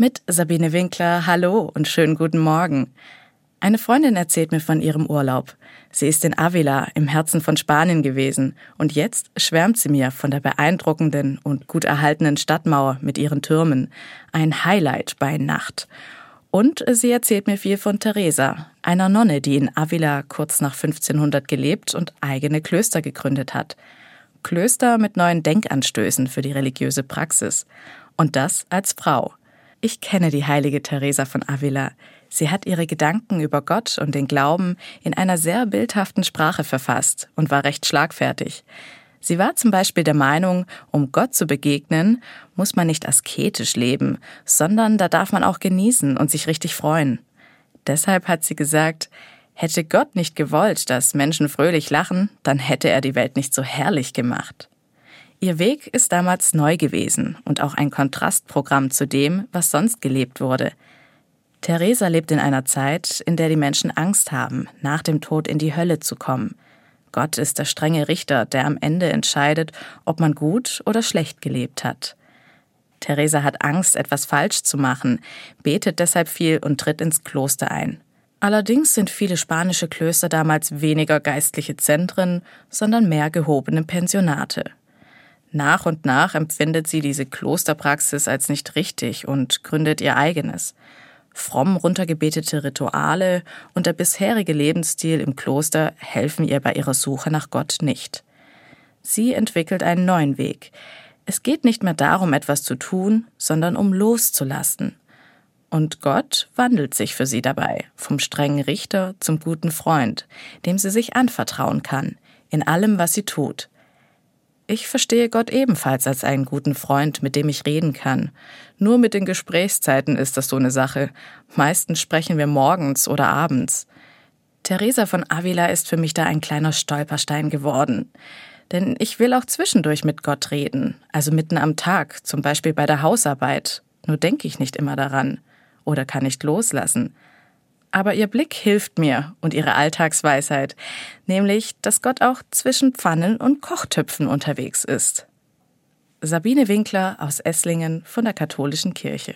Mit Sabine Winkler, hallo und schönen guten Morgen. Eine Freundin erzählt mir von ihrem Urlaub. Sie ist in Avila im Herzen von Spanien gewesen und jetzt schwärmt sie mir von der beeindruckenden und gut erhaltenen Stadtmauer mit ihren Türmen. Ein Highlight bei Nacht. Und sie erzählt mir viel von Teresa, einer Nonne, die in Avila kurz nach 1500 gelebt und eigene Klöster gegründet hat. Klöster mit neuen Denkanstößen für die religiöse Praxis. Und das als Frau. Ich kenne die heilige Teresa von Avila. Sie hat ihre Gedanken über Gott und den Glauben in einer sehr bildhaften Sprache verfasst und war recht schlagfertig. Sie war zum Beispiel der Meinung, um Gott zu begegnen, muss man nicht asketisch leben, sondern da darf man auch genießen und sich richtig freuen. Deshalb hat sie gesagt, hätte Gott nicht gewollt, dass Menschen fröhlich lachen, dann hätte er die Welt nicht so herrlich gemacht. Ihr Weg ist damals neu gewesen und auch ein Kontrastprogramm zu dem, was sonst gelebt wurde. Theresa lebt in einer Zeit, in der die Menschen Angst haben, nach dem Tod in die Hölle zu kommen. Gott ist der strenge Richter, der am Ende entscheidet, ob man gut oder schlecht gelebt hat. Theresa hat Angst, etwas falsch zu machen, betet deshalb viel und tritt ins Kloster ein. Allerdings sind viele spanische Klöster damals weniger geistliche Zentren, sondern mehr gehobene Pensionate. Nach und nach empfindet sie diese Klosterpraxis als nicht richtig und gründet ihr eigenes. Fromm runtergebetete Rituale und der bisherige Lebensstil im Kloster helfen ihr bei ihrer Suche nach Gott nicht. Sie entwickelt einen neuen Weg. Es geht nicht mehr darum, etwas zu tun, sondern um loszulassen. Und Gott wandelt sich für sie dabei, vom strengen Richter zum guten Freund, dem sie sich anvertrauen kann, in allem, was sie tut. Ich verstehe Gott ebenfalls als einen guten Freund, mit dem ich reden kann. Nur mit den Gesprächszeiten ist das so eine Sache. Meistens sprechen wir morgens oder abends. Theresa von Avila ist für mich da ein kleiner Stolperstein geworden. Denn ich will auch zwischendurch mit Gott reden, also mitten am Tag, zum Beispiel bei der Hausarbeit. Nur denke ich nicht immer daran oder kann nicht loslassen. Aber ihr Blick hilft mir und ihre Alltagsweisheit, nämlich, dass Gott auch zwischen Pfannen und Kochtöpfen unterwegs ist. Sabine Winkler aus Esslingen von der Katholischen Kirche.